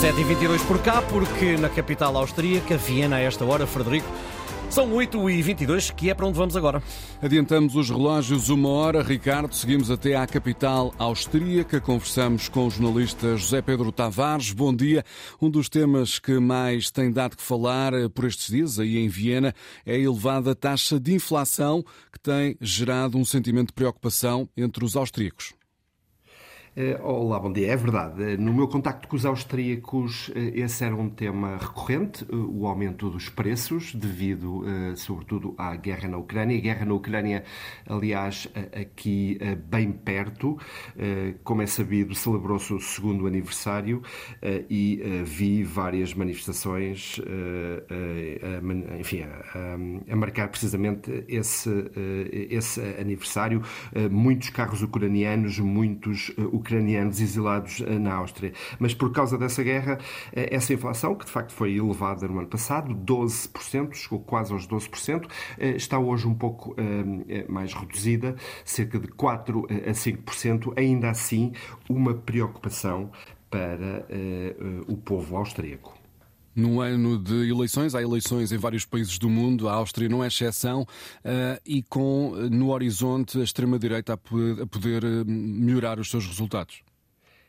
7h22 por cá, porque na capital austríaca, Viena, a esta hora, Frederico, são 8h22, que é para onde vamos agora. Adiantamos os relógios uma hora. Ricardo, seguimos até à capital austríaca. Conversamos com o jornalista José Pedro Tavares. Bom dia. Um dos temas que mais tem dado que falar eh, por estes dias, aí em Viena, é a elevada taxa de inflação que tem gerado um sentimento de preocupação entre os austríacos. Eh, olá, bom dia. É verdade. Eh, no meu contacto com os austríacos, eh, esse era um tema recorrente, o aumento dos preços, devido, sobretudo, à guerra na Ucrânia. A guerra na Ucrânia, aliás, aqui bem perto, como é sabido, celebrou-se o segundo aniversário e vi várias manifestações, enfim, a marcar precisamente esse, esse aniversário. Muitos carros ucranianos, muitos ucranianos ucranianos exilados eh, na Áustria. Mas por causa dessa guerra, eh, essa inflação, que de facto foi elevada no ano passado, 12%, chegou quase aos 12%, eh, está hoje um pouco mais reduzida, cerca de 4 a 5%, ainda assim uma preocupação para o povo austríaco. Num ano de eleições, há eleições em vários países do mundo, a Áustria não é exceção, e com no horizonte a extrema-direita a poder melhorar os seus resultados.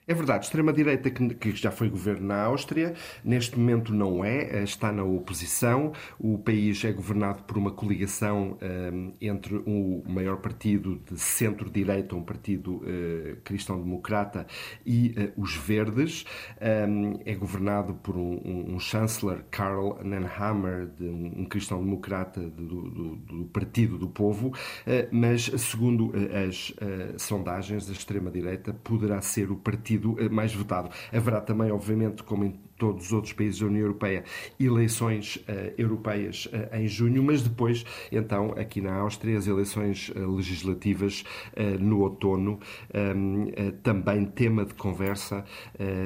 É verdade, extrema-direita que, já foi governo na Áustria, neste momento não é, eh, está na oposição. O país é governado por uma coligação um, eh, entre o maior partido de centro-direita, um partido uh, cristão-democrata, e uh, os Verdes. Um, é governado por um, um, chanceler, Karl Nehammer, de um, cristão-democrata do, do, do, Partido do Povo, uh, mas segundo as sondagens, a extrema-direita poderá ser o partido partido eh, mais votado. Haverá também, obviamente, como em todos os outros países da União Europeia, eleições uh, europeias uh, em junho, mas depois, então, aqui na Áustria, as eleições uh, legislativas no outono, um, também tema de conversa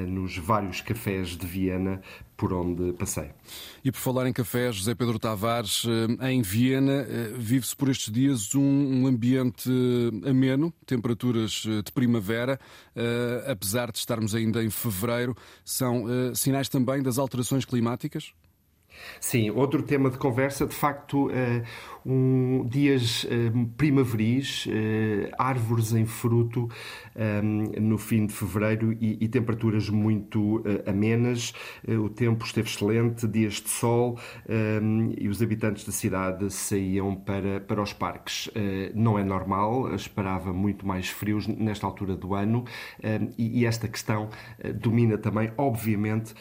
nos vários cafés de Viena por onde passei. E por falar em cafés, José Pedro Tavares, em Viena, vive-se por estes dias um ambiente ameno, temperaturas de primavera, apesar de estarmos ainda em fevereiro, são sinais também das alterações climáticas? Sim, outro tema de conversa, de facto, uh, um, dias uh, primaveris, uh, árvores em fruto no fim de fevereiro e, e temperaturas muito amenas. o tempo esteve excelente, dias de sol e os habitantes da cidade saíam para, para os parques. não é normal, esperava muito mais frios nesta altura do ano e, esta questão domina também, obviamente,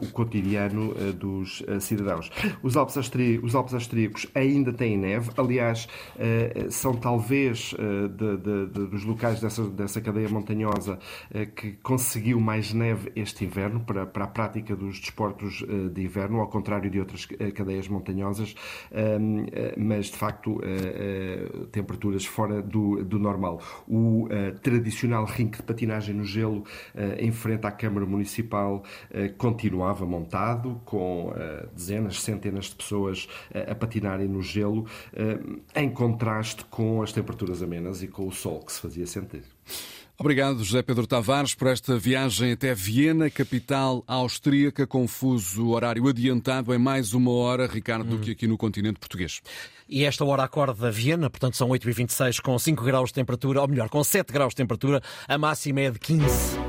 o cotidiano dos cidadãos. Os Alpes, Austrí os Alpes Austríacos ainda têm neve, aliás, eh, são talvez eh, de, de, de, dos locais dessa, dessa cadeia montanhosa eh, que conseguiu mais neve este inverno para, para a prática dos desportos de inverno, ao contrário de outras cadeias montanhosas, mas de facto temperaturas fora do, do normal. O tradicional rink de patinagem no gelo em frente à Câmara Municipal continuava montado com dezenas, centenas de pessoas a patinarem no gelo, eh, em contraste com as temperaturas amenas e com o sol que se fazia sentir. Obrigado, José Pedro Tavares, por esta viagem até Viena, capital austríaca, confuso horário adiantado em mais uma hora, Ricardo, do que aqui no continente português. E esta hora acorda Viena, portanto são 8h26 com 5 graus de temperatura, ou melhor, com 7 graus de temperatura, a máxima é de 15.